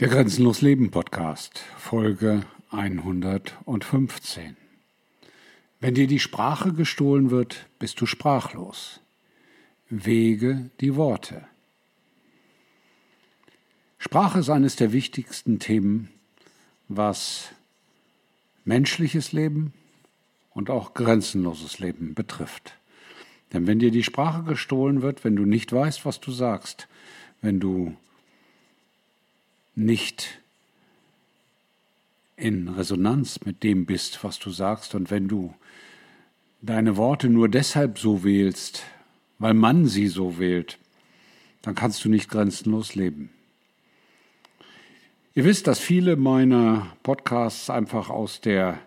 Der Grenzenlos Leben Podcast, Folge 115. Wenn dir die Sprache gestohlen wird, bist du sprachlos. Wege die Worte. Sprache ist eines der wichtigsten Themen, was menschliches Leben und auch grenzenloses Leben betrifft. Denn wenn dir die Sprache gestohlen wird, wenn du nicht weißt, was du sagst, wenn du nicht in Resonanz mit dem bist, was du sagst. Und wenn du deine Worte nur deshalb so wählst, weil man sie so wählt, dann kannst du nicht grenzenlos leben. Ihr wisst, dass viele meiner Podcasts einfach aus der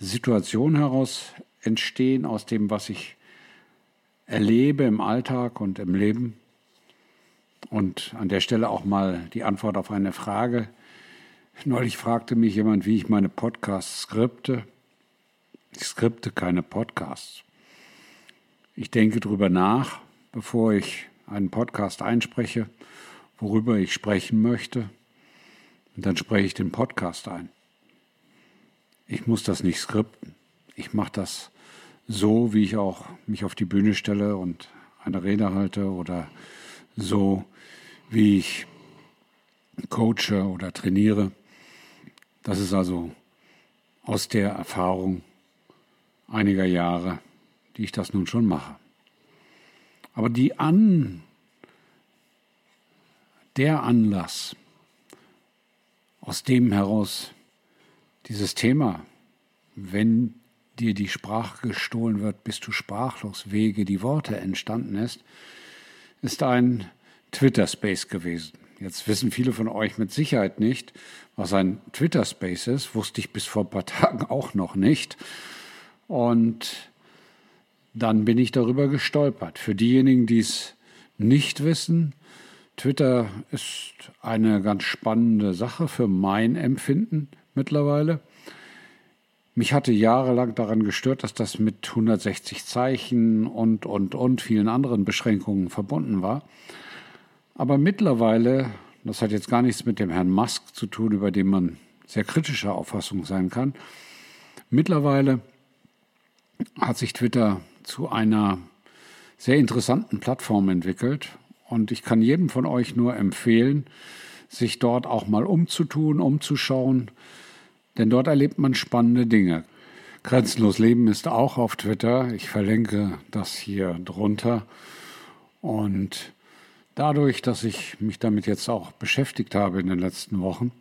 Situation heraus entstehen, aus dem, was ich erlebe im Alltag und im Leben. Und an der Stelle auch mal die Antwort auf eine Frage. Neulich fragte mich jemand, wie ich meine Podcasts skripte. Ich skripte keine Podcasts. Ich denke darüber nach, bevor ich einen Podcast einspreche, worüber ich sprechen möchte. Und dann spreche ich den Podcast ein. Ich muss das nicht skripten. Ich mache das so, wie ich auch mich auf die Bühne stelle und eine Rede halte oder so, wie ich coache oder trainiere. Das ist also aus der Erfahrung einiger Jahre, die ich das nun schon mache. Aber die An, der Anlass, aus dem heraus dieses Thema, wenn dir die Sprache gestohlen wird, bist du sprachlos, Wege, die Worte entstanden ist, ist ein Twitter-Space gewesen. Jetzt wissen viele von euch mit Sicherheit nicht, was ein Twitter-Space ist. Wusste ich bis vor ein paar Tagen auch noch nicht. Und dann bin ich darüber gestolpert. Für diejenigen, die es nicht wissen, Twitter ist eine ganz spannende Sache für mein Empfinden mittlerweile. Mich hatte jahrelang daran gestört, dass das mit 160 Zeichen und, und, und vielen anderen Beschränkungen verbunden war. Aber mittlerweile, das hat jetzt gar nichts mit dem Herrn Musk zu tun, über den man sehr kritischer Auffassung sein kann, mittlerweile hat sich Twitter zu einer sehr interessanten Plattform entwickelt. Und ich kann jedem von euch nur empfehlen, sich dort auch mal umzutun, umzuschauen, denn dort erlebt man spannende Dinge. Grenzenlos Leben ist auch auf Twitter. Ich verlinke das hier drunter. Und Dadurch, dass ich mich damit jetzt auch beschäftigt habe in den letzten Wochen,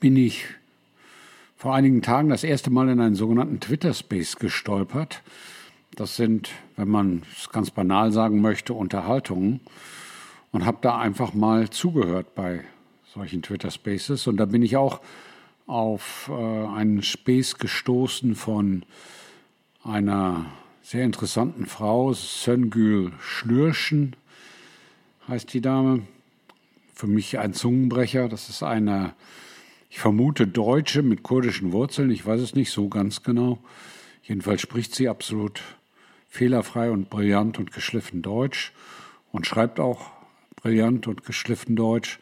bin ich vor einigen Tagen das erste Mal in einen sogenannten Twitter-Space gestolpert. Das sind, wenn man es ganz banal sagen möchte, Unterhaltungen. Und habe da einfach mal zugehört bei solchen Twitter-Spaces. Und da bin ich auch auf äh, einen Space gestoßen von einer sehr interessanten Frau, Söngül Schlürschen heißt die Dame. Für mich ein Zungenbrecher. Das ist eine, ich vermute, Deutsche mit kurdischen Wurzeln. Ich weiß es nicht so ganz genau. Jedenfalls spricht sie absolut fehlerfrei und brillant und geschliffen Deutsch und schreibt auch brillant und geschliffen Deutsch.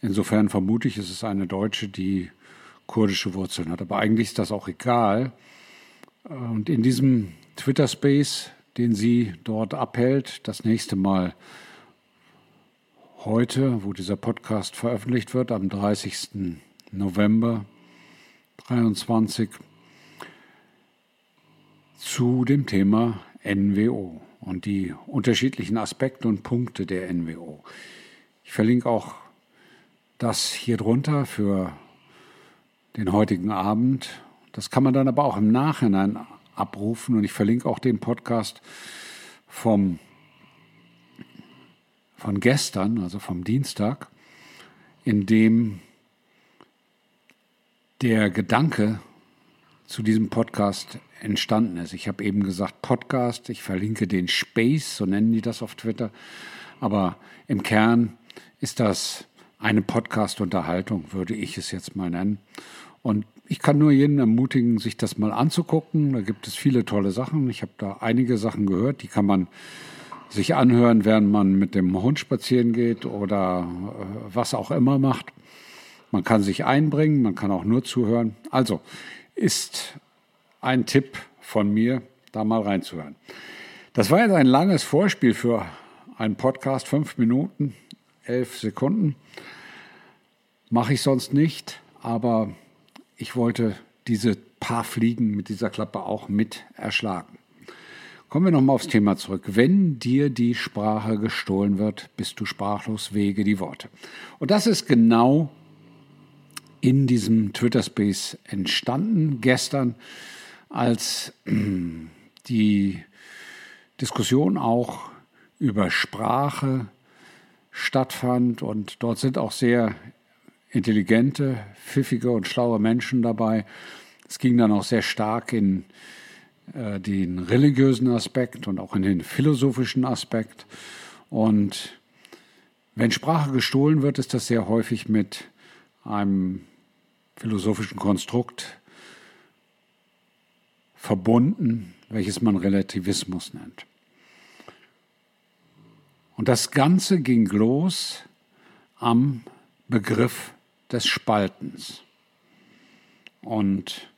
Insofern vermute ich, es ist eine Deutsche, die kurdische Wurzeln hat. Aber eigentlich ist das auch egal. Und in diesem Twitter-Space, den sie dort abhält, das nächste Mal heute, wo dieser Podcast veröffentlicht wird, am 30. November 23, zu dem Thema NWO und die unterschiedlichen Aspekte und Punkte der NWO. Ich verlinke auch das hier drunter für den heutigen Abend. Das kann man dann aber auch im Nachhinein abrufen und ich verlinke auch den Podcast vom von gestern, also vom Dienstag, in dem der Gedanke zu diesem Podcast entstanden ist. Ich habe eben gesagt Podcast, ich verlinke den Space, so nennen die das auf Twitter, aber im Kern ist das eine Podcast-Unterhaltung, würde ich es jetzt mal nennen. Und ich kann nur jeden ermutigen, sich das mal anzugucken. Da gibt es viele tolle Sachen. Ich habe da einige Sachen gehört, die kann man sich anhören, während man mit dem Hund spazieren geht oder äh, was auch immer macht. Man kann sich einbringen, man kann auch nur zuhören. Also ist ein Tipp von mir, da mal reinzuhören. Das war jetzt ein langes Vorspiel für einen Podcast, fünf Minuten, elf Sekunden. Mache ich sonst nicht, aber ich wollte diese paar Fliegen mit dieser Klappe auch mit erschlagen. Kommen wir nochmal aufs Thema zurück. Wenn dir die Sprache gestohlen wird, bist du sprachlos, wege die Worte. Und das ist genau in diesem Twitter Space entstanden gestern, als die Diskussion auch über Sprache stattfand und dort sind auch sehr intelligente, pfiffige und schlaue Menschen dabei. Es ging dann auch sehr stark in äh, den religiösen Aspekt und auch in den philosophischen Aspekt. Und wenn Sprache gestohlen wird, ist das sehr häufig mit einem philosophischen Konstrukt verbunden, welches man Relativismus nennt. Und das Ganze ging los am Begriff des Spaltens. Und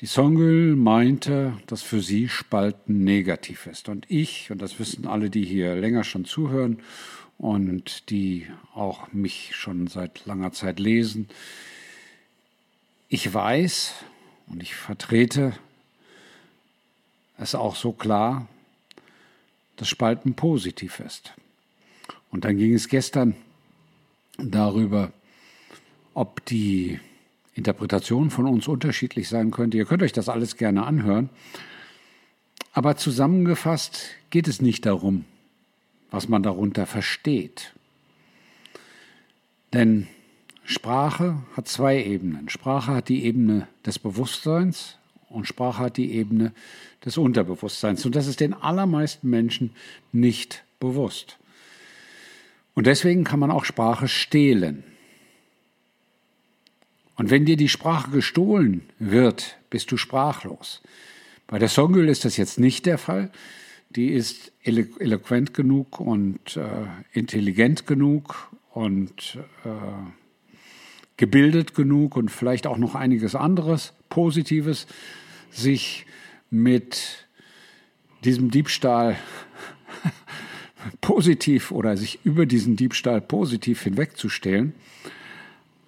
die Songül meinte, dass für sie Spalten negativ ist. Und ich, und das wissen alle, die hier länger schon zuhören und die auch mich schon seit langer Zeit lesen, ich weiß und ich vertrete es auch so klar, dass Spalten positiv ist. Und dann ging es gestern darüber, ob die Interpretation von uns unterschiedlich sein könnte. Ihr könnt euch das alles gerne anhören. Aber zusammengefasst geht es nicht darum, was man darunter versteht. Denn Sprache hat zwei Ebenen. Sprache hat die Ebene des Bewusstseins und Sprache hat die Ebene des Unterbewusstseins. Und das ist den allermeisten Menschen nicht bewusst. Und deswegen kann man auch Sprache stehlen. Und wenn dir die Sprache gestohlen wird, bist du sprachlos. Bei der Songül ist das jetzt nicht der Fall. Die ist elo eloquent genug und äh, intelligent genug und äh, gebildet genug und vielleicht auch noch einiges anderes Positives, sich mit diesem Diebstahl positiv oder sich über diesen Diebstahl positiv hinwegzustellen.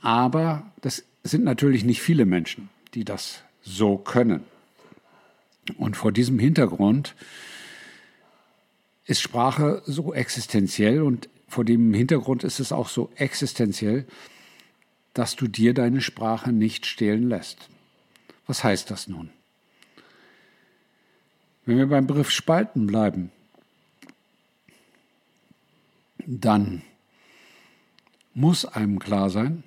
Aber das sind natürlich nicht viele Menschen, die das so können. Und vor diesem Hintergrund ist Sprache so existenziell und vor dem Hintergrund ist es auch so existenziell, dass du dir deine Sprache nicht stehlen lässt. Was heißt das nun? Wenn wir beim Begriff Spalten bleiben, dann muss einem klar sein,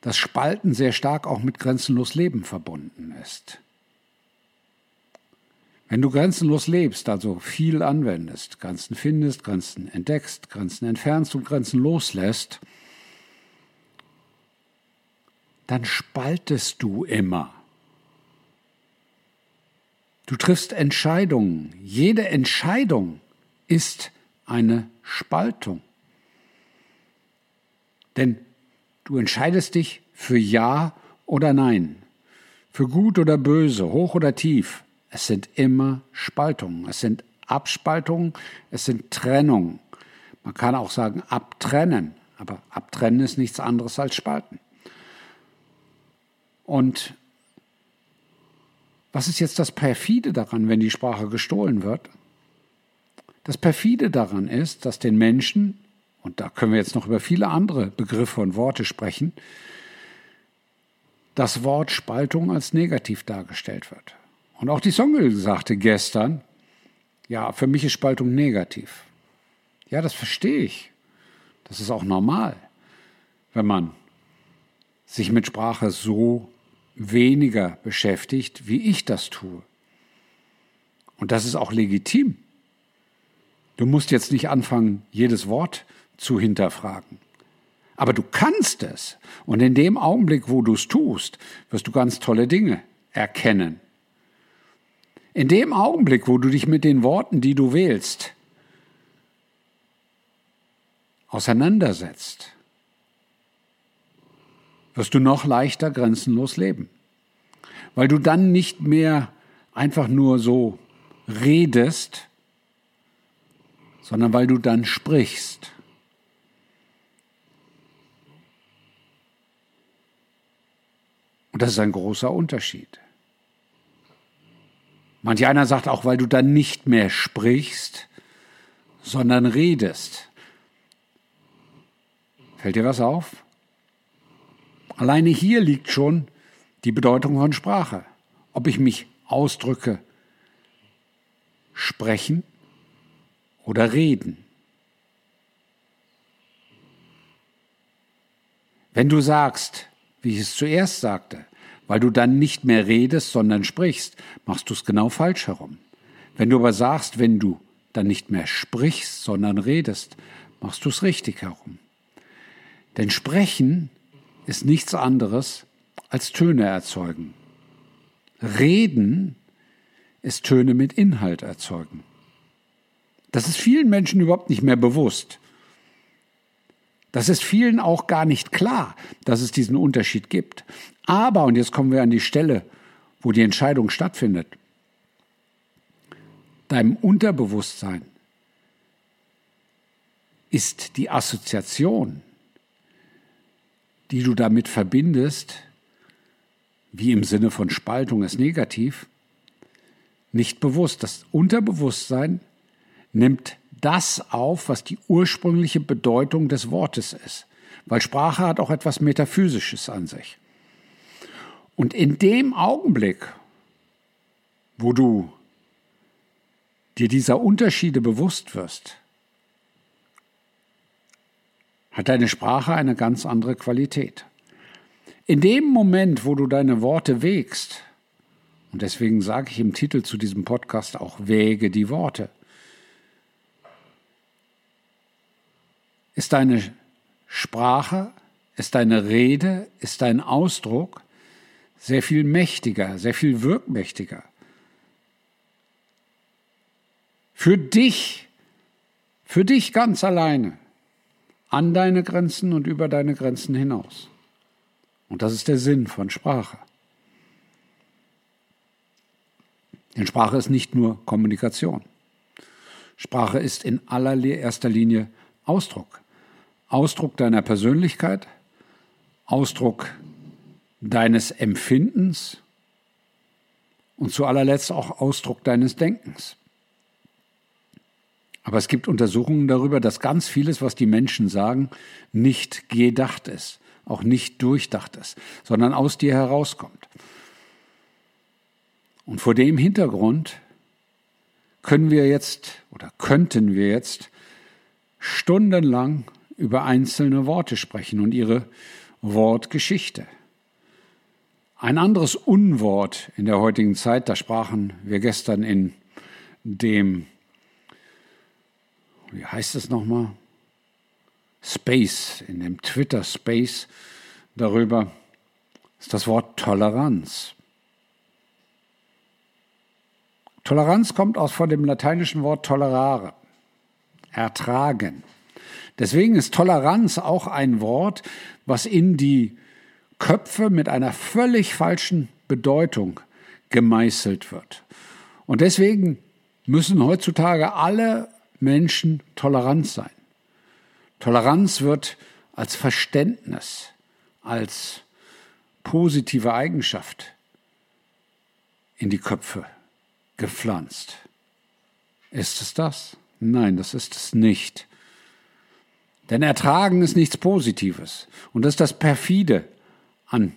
dass Spalten sehr stark auch mit grenzenlos Leben verbunden ist. Wenn du grenzenlos lebst, also viel anwendest, Grenzen findest, Grenzen entdeckst, Grenzen entfernst und Grenzen loslässt, dann spaltest du immer. Du triffst Entscheidungen. Jede Entscheidung ist eine Spaltung. Denn Du entscheidest dich für Ja oder Nein, für gut oder böse, hoch oder tief. Es sind immer Spaltungen, es sind Abspaltungen, es sind Trennungen. Man kann auch sagen abtrennen, aber abtrennen ist nichts anderes als Spalten. Und was ist jetzt das Perfide daran, wenn die Sprache gestohlen wird? Das Perfide daran ist, dass den Menschen und da können wir jetzt noch über viele andere Begriffe und Worte sprechen, das Wort Spaltung als negativ dargestellt wird. Und auch die Songel sagte gestern, ja, für mich ist Spaltung negativ. Ja, das verstehe ich. Das ist auch normal, wenn man sich mit Sprache so weniger beschäftigt, wie ich das tue. Und das ist auch legitim. Du musst jetzt nicht anfangen, jedes Wort zu hinterfragen. Aber du kannst es. Und in dem Augenblick, wo du es tust, wirst du ganz tolle Dinge erkennen. In dem Augenblick, wo du dich mit den Worten, die du wählst, auseinandersetzt, wirst du noch leichter grenzenlos leben. Weil du dann nicht mehr einfach nur so redest, sondern weil du dann sprichst. Und das ist ein großer Unterschied. Manch einer sagt auch, weil du dann nicht mehr sprichst, sondern redest. Fällt dir was auf? Alleine hier liegt schon die Bedeutung von Sprache. Ob ich mich ausdrücke, sprechen oder reden. Wenn du sagst, wie ich es zuerst sagte, weil du dann nicht mehr redest, sondern sprichst, machst du es genau falsch herum. Wenn du aber sagst, wenn du dann nicht mehr sprichst, sondern redest, machst du es richtig herum. Denn sprechen ist nichts anderes als Töne erzeugen. Reden ist Töne mit Inhalt erzeugen. Das ist vielen Menschen überhaupt nicht mehr bewusst. Das ist vielen auch gar nicht klar, dass es diesen Unterschied gibt. Aber, und jetzt kommen wir an die Stelle, wo die Entscheidung stattfindet, deinem Unterbewusstsein ist die Assoziation, die du damit verbindest, wie im Sinne von Spaltung ist negativ, nicht bewusst. Das Unterbewusstsein nimmt das auf, was die ursprüngliche Bedeutung des Wortes ist. Weil Sprache hat auch etwas Metaphysisches an sich. Und in dem Augenblick, wo du dir dieser Unterschiede bewusst wirst, hat deine Sprache eine ganz andere Qualität. In dem Moment, wo du deine Worte wägst, und deswegen sage ich im Titel zu diesem Podcast auch Wäge die Worte, ist deine Sprache, ist deine Rede, ist dein Ausdruck sehr viel mächtiger, sehr viel wirkmächtiger. Für dich, für dich ganz alleine, an deine Grenzen und über deine Grenzen hinaus. Und das ist der Sinn von Sprache. Denn Sprache ist nicht nur Kommunikation. Sprache ist in allererster Linie Ausdruck. Ausdruck deiner Persönlichkeit, Ausdruck deines Empfindens und zu allerletzt auch Ausdruck deines Denkens. Aber es gibt Untersuchungen darüber, dass ganz vieles, was die Menschen sagen, nicht gedacht ist, auch nicht durchdacht ist, sondern aus dir herauskommt. Und vor dem Hintergrund können wir jetzt oder könnten wir jetzt stundenlang über einzelne Worte sprechen und ihre Wortgeschichte. Ein anderes Unwort in der heutigen Zeit, da sprachen wir gestern in dem, wie heißt es nochmal? Space, in dem Twitter Space darüber, ist das Wort Toleranz. Toleranz kommt aus von dem lateinischen Wort tolerare, ertragen. Deswegen ist Toleranz auch ein Wort, was in die Köpfe mit einer völlig falschen Bedeutung gemeißelt wird. Und deswegen müssen heutzutage alle Menschen tolerant sein. Toleranz wird als Verständnis, als positive Eigenschaft in die Köpfe gepflanzt. Ist es das? Nein, das ist es nicht. Denn Ertragen ist nichts Positives. Und das ist das Perfide an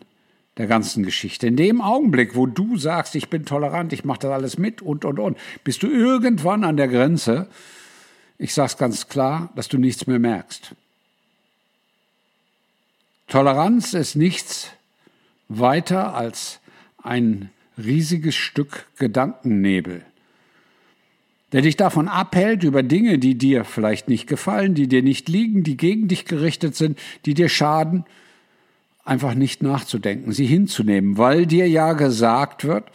der ganzen Geschichte. In dem Augenblick, wo du sagst, ich bin tolerant, ich mache das alles mit und, und, und, bist du irgendwann an der Grenze, ich sage es ganz klar, dass du nichts mehr merkst. Toleranz ist nichts weiter als ein riesiges Stück Gedankennebel, der dich davon abhält, über Dinge, die dir vielleicht nicht gefallen, die dir nicht liegen, die gegen dich gerichtet sind, die dir schaden, einfach nicht nachzudenken, sie hinzunehmen, weil dir ja gesagt wird,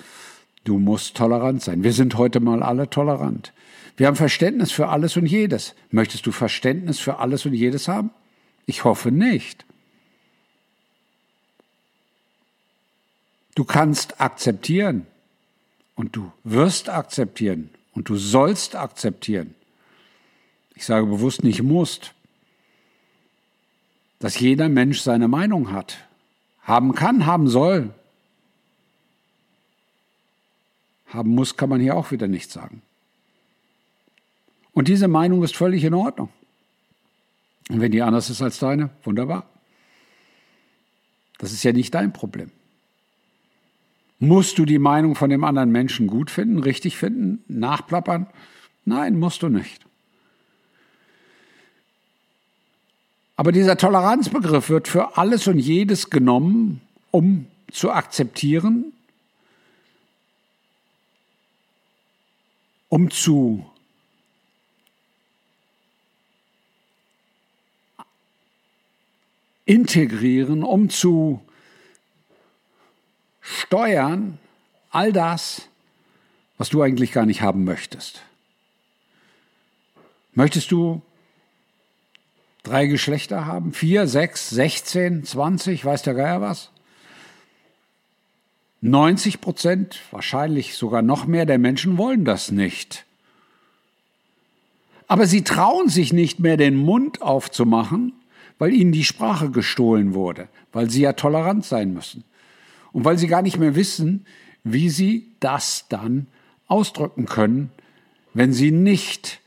Du musst tolerant sein. Wir sind heute mal alle tolerant. Wir haben Verständnis für alles und jedes. Möchtest du Verständnis für alles und jedes haben? Ich hoffe nicht. Du kannst akzeptieren und du wirst akzeptieren und du sollst akzeptieren. Ich sage bewusst nicht musst, dass jeder Mensch seine Meinung hat, haben kann, haben soll. Haben muss kann man hier auch wieder nicht sagen. Und diese Meinung ist völlig in Ordnung. Und wenn die anders ist als deine, wunderbar. Das ist ja nicht dein Problem. Musst du die Meinung von dem anderen Menschen gut finden, richtig finden, nachplappern? Nein, musst du nicht. Aber dieser Toleranzbegriff wird für alles und jedes genommen, um zu akzeptieren, um zu integrieren, um zu steuern, all das, was du eigentlich gar nicht haben möchtest. Möchtest du drei Geschlechter haben? Vier, sechs, sechzehn, zwanzig, weiß der Geier was? 90 Prozent, wahrscheinlich sogar noch mehr der Menschen wollen das nicht. Aber sie trauen sich nicht mehr, den Mund aufzumachen, weil ihnen die Sprache gestohlen wurde, weil sie ja tolerant sein müssen und weil sie gar nicht mehr wissen, wie sie das dann ausdrücken können, wenn sie nicht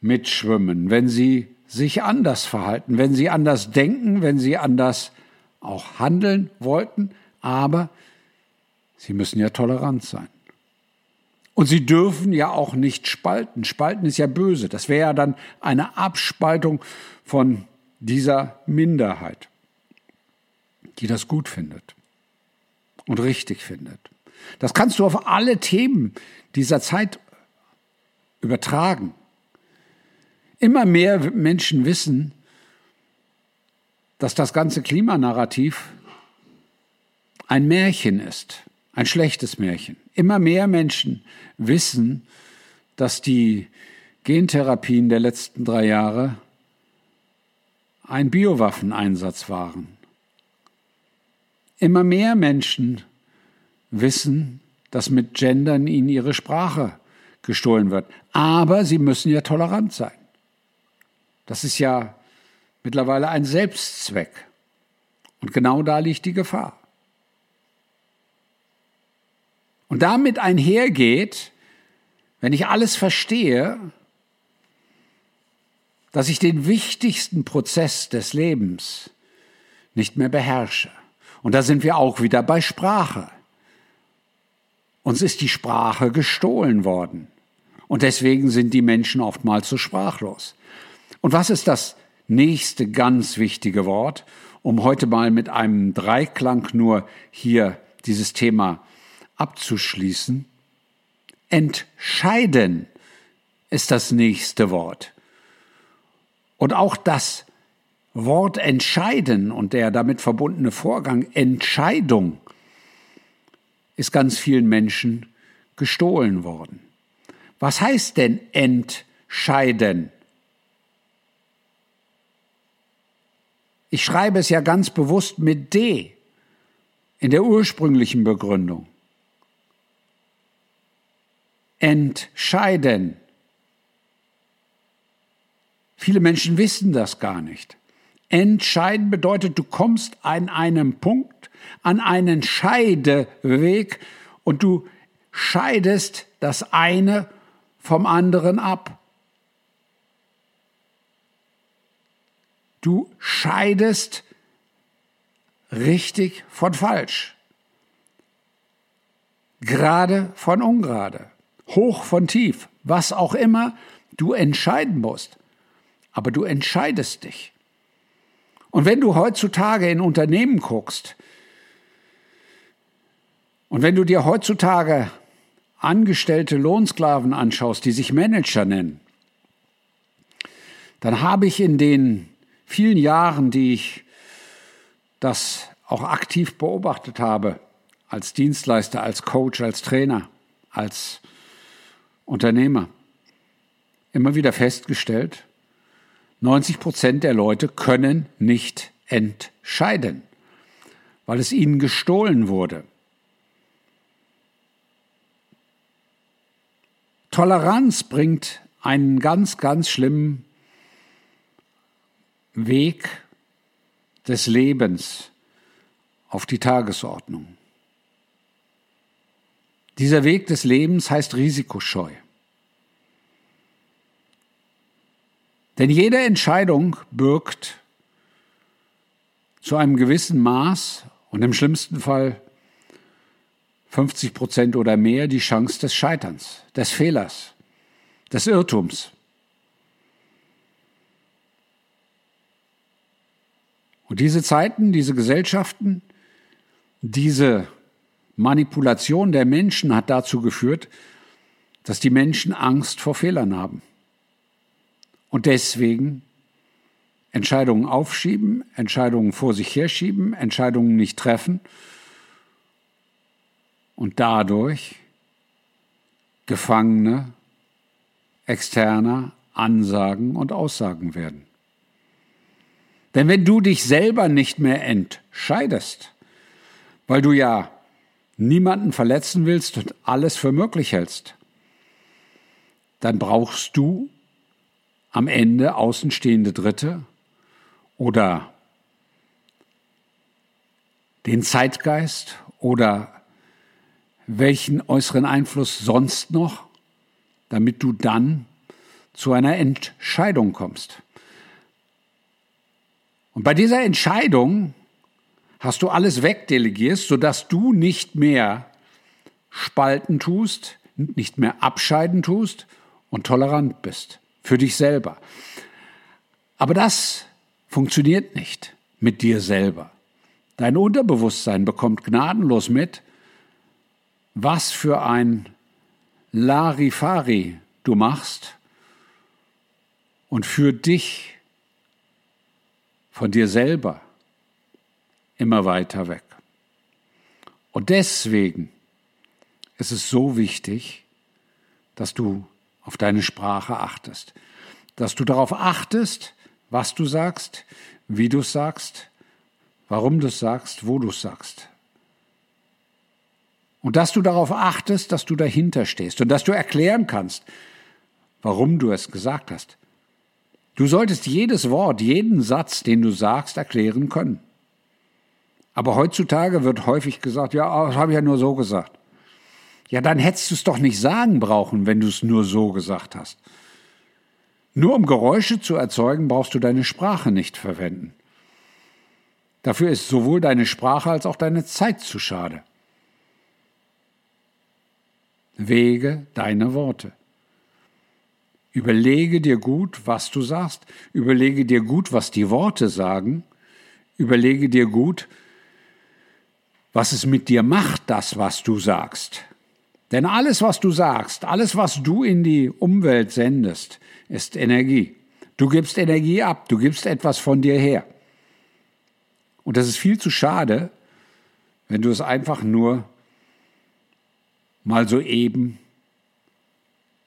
mitschwimmen, wenn sie sich anders verhalten, wenn sie anders denken, wenn sie anders auch handeln wollten, aber sie müssen ja tolerant sein. Und sie dürfen ja auch nicht spalten. Spalten ist ja böse. Das wäre ja dann eine Abspaltung von dieser Minderheit, die das gut findet und richtig findet. Das kannst du auf alle Themen dieser Zeit übertragen. Immer mehr Menschen wissen, dass das ganze Klimanarrativ ein Märchen ist, ein schlechtes Märchen. Immer mehr Menschen wissen, dass die Gentherapien der letzten drei Jahre ein Biowaffeneinsatz waren. Immer mehr Menschen wissen, dass mit Gendern ihnen ihre Sprache gestohlen wird. Aber sie müssen ja tolerant sein. Das ist ja mittlerweile ein Selbstzweck. Und genau da liegt die Gefahr. Und damit einhergeht, wenn ich alles verstehe, dass ich den wichtigsten Prozess des Lebens nicht mehr beherrsche. Und da sind wir auch wieder bei Sprache. Uns ist die Sprache gestohlen worden. Und deswegen sind die Menschen oftmals so sprachlos. Und was ist das nächste ganz wichtige Wort, um heute mal mit einem Dreiklang nur hier dieses Thema abzuschließen? Entscheiden ist das nächste Wort. Und auch das Wort entscheiden und der damit verbundene Vorgang Entscheidung ist ganz vielen Menschen gestohlen worden. Was heißt denn entscheiden? Ich schreibe es ja ganz bewusst mit D in der ursprünglichen Begründung. Entscheiden. Viele Menschen wissen das gar nicht. Entscheiden bedeutet, du kommst an einem Punkt, an einen Scheideweg und du scheidest das eine vom anderen ab. Du scheidest richtig von falsch, gerade von ungerade, hoch von tief, was auch immer du entscheiden musst aber du entscheidest dich. Und wenn du heutzutage in Unternehmen guckst und wenn du dir heutzutage angestellte Lohnsklaven anschaust, die sich Manager nennen, dann habe ich in den vielen Jahren, die ich das auch aktiv beobachtet habe, als Dienstleister, als Coach, als Trainer, als Unternehmer immer wieder festgestellt, 90 Prozent der Leute können nicht entscheiden, weil es ihnen gestohlen wurde. Toleranz bringt einen ganz, ganz schlimmen Weg des Lebens auf die Tagesordnung. Dieser Weg des Lebens heißt Risikoscheu. Denn jede Entscheidung birgt zu einem gewissen Maß und im schlimmsten Fall 50 Prozent oder mehr die Chance des Scheiterns, des Fehlers, des Irrtums. Und diese Zeiten, diese Gesellschaften, diese Manipulation der Menschen hat dazu geführt, dass die Menschen Angst vor Fehlern haben. Und deswegen Entscheidungen aufschieben, Entscheidungen vor sich herschieben, Entscheidungen nicht treffen und dadurch Gefangene externer Ansagen und Aussagen werden. Denn wenn du dich selber nicht mehr entscheidest, weil du ja niemanden verletzen willst und alles für möglich hältst, dann brauchst du am Ende außenstehende Dritte oder den Zeitgeist oder welchen äußeren Einfluss sonst noch, damit du dann zu einer Entscheidung kommst. Und bei dieser Entscheidung hast du alles wegdelegierst, sodass du nicht mehr spalten tust, nicht mehr abscheiden tust und tolerant bist für dich selber. Aber das funktioniert nicht mit dir selber. Dein Unterbewusstsein bekommt gnadenlos mit, was für ein Larifari du machst und für dich von dir selber immer weiter weg. Und deswegen ist es so wichtig, dass du auf deine Sprache achtest, dass du darauf achtest, was du sagst, wie du es sagst, warum du es sagst, wo du es sagst. Und dass du darauf achtest, dass du dahinter stehst und dass du erklären kannst, warum du es gesagt hast. Du solltest jedes Wort, jeden Satz, den du sagst, erklären können. Aber heutzutage wird häufig gesagt, ja, das habe ich ja nur so gesagt. Ja, dann hättest du es doch nicht sagen brauchen, wenn du es nur so gesagt hast. Nur um Geräusche zu erzeugen, brauchst du deine Sprache nicht verwenden. Dafür ist sowohl deine Sprache als auch deine Zeit zu schade. Wege deine Worte. Überlege dir gut, was du sagst. Überlege dir gut, was die Worte sagen. Überlege dir gut, was es mit dir macht, das, was du sagst. Denn alles, was du sagst, alles, was du in die Umwelt sendest, ist Energie. Du gibst Energie ab, du gibst etwas von dir her. Und das ist viel zu schade, wenn du es einfach nur mal so eben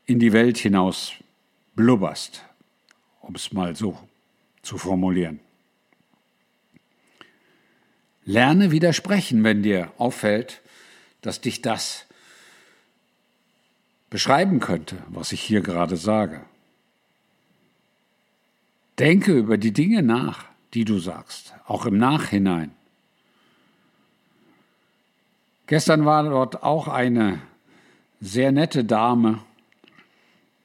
in die Welt hinaus blubberst, um es mal so zu formulieren. Lerne widersprechen, wenn dir auffällt, dass dich das beschreiben könnte, was ich hier gerade sage. Denke über die Dinge nach, die du sagst, auch im Nachhinein. Gestern war dort auch eine sehr nette Dame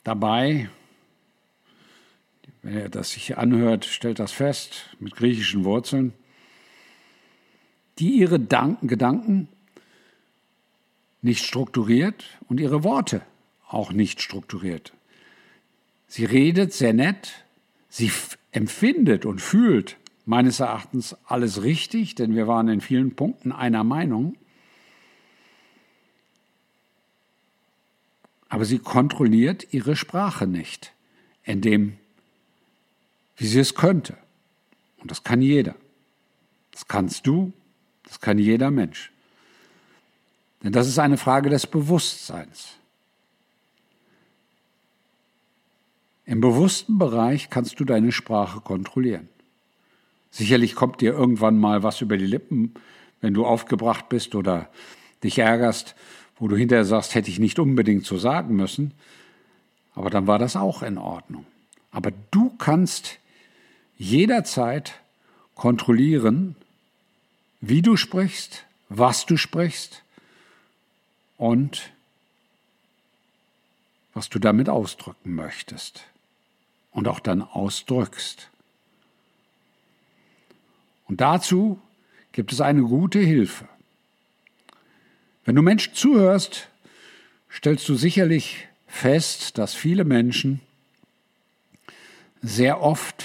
dabei. Wenn er das sich anhört, stellt das fest, mit griechischen Wurzeln, die ihre Gedanken nicht strukturiert und ihre Worte auch nicht strukturiert. Sie redet sehr nett, Sie empfindet und fühlt meines Erachtens alles richtig, denn wir waren in vielen Punkten einer Meinung. Aber sie kontrolliert ihre Sprache nicht, in wie sie es könnte. Und das kann jeder. Das kannst du, das kann jeder Mensch. Denn das ist eine Frage des Bewusstseins. Im bewussten Bereich kannst du deine Sprache kontrollieren. Sicherlich kommt dir irgendwann mal was über die Lippen, wenn du aufgebracht bist oder dich ärgerst, wo du hinterher sagst, hätte ich nicht unbedingt so sagen müssen. Aber dann war das auch in Ordnung. Aber du kannst jederzeit kontrollieren, wie du sprichst, was du sprichst und was du damit ausdrücken möchtest und auch dann ausdrückst. Und dazu gibt es eine gute Hilfe. Wenn du Menschen zuhörst, stellst du sicherlich fest, dass viele Menschen sehr oft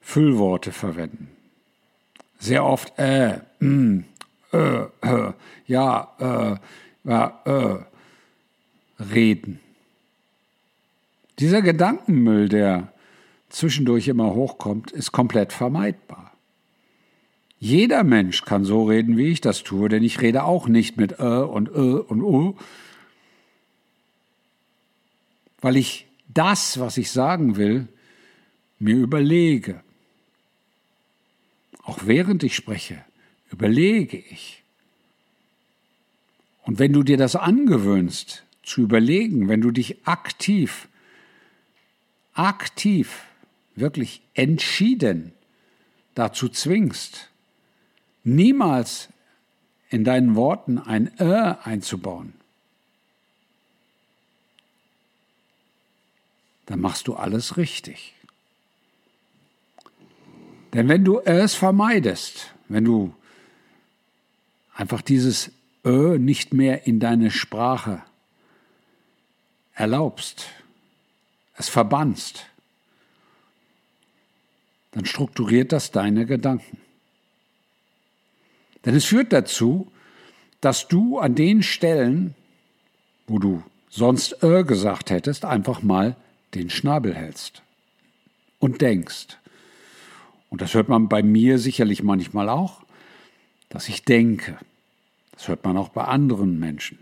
Füllworte verwenden. Sehr oft äh, mm, äh, äh, ja, äh, ja, äh, reden. Dieser Gedankenmüll, der zwischendurch immer hochkommt, ist komplett vermeidbar. Jeder Mensch kann so reden, wie ich das tue, denn ich rede auch nicht mit äh und äh und uh, weil ich das, was ich sagen will, mir überlege. Auch während ich spreche, überlege ich. Und wenn du dir das angewöhnst, zu überlegen, wenn du dich aktiv aktiv, wirklich entschieden dazu zwingst, niemals in deinen Worten ein Äh einzubauen, dann machst du alles richtig. Denn wenn du es vermeidest, wenn du einfach dieses Ö nicht mehr in deine Sprache erlaubst, es verbannst, dann strukturiert das deine Gedanken. Denn es führt dazu, dass du an den Stellen, wo du sonst äh gesagt hättest, einfach mal den Schnabel hältst und denkst. Und das hört man bei mir sicherlich manchmal auch, dass ich denke. Das hört man auch bei anderen Menschen.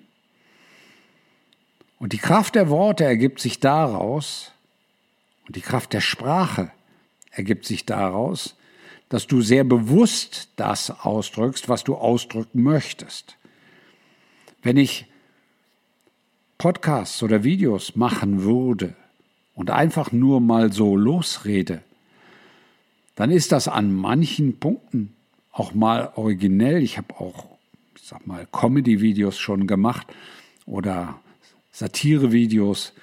Und die Kraft der Worte ergibt sich daraus, und die Kraft der Sprache ergibt sich daraus, dass du sehr bewusst das ausdrückst, was du ausdrücken möchtest. Wenn ich Podcasts oder Videos machen würde und einfach nur mal so losrede, dann ist das an manchen Punkten auch mal originell. Ich habe auch, ich sag mal, Comedy-Videos schon gemacht oder Satirevideos.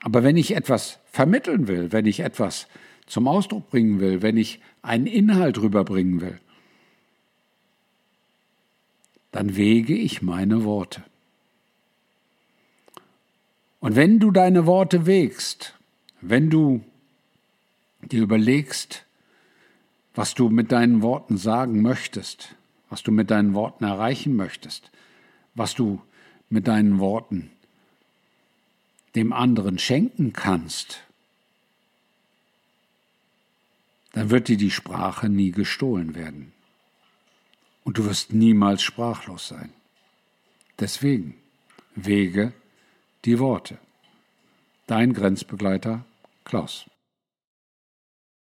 Aber wenn ich etwas vermitteln will, wenn ich etwas zum Ausdruck bringen will, wenn ich einen Inhalt rüberbringen will, dann wege ich meine Worte. Und wenn du deine Worte wägst, wenn du dir überlegst, was du mit deinen Worten sagen möchtest, was du mit deinen Worten erreichen möchtest, was du mit deinen Worten dem anderen schenken kannst, dann wird dir die Sprache nie gestohlen werden. Und du wirst niemals sprachlos sein. Deswegen wege die Worte. Dein Grenzbegleiter Klaus.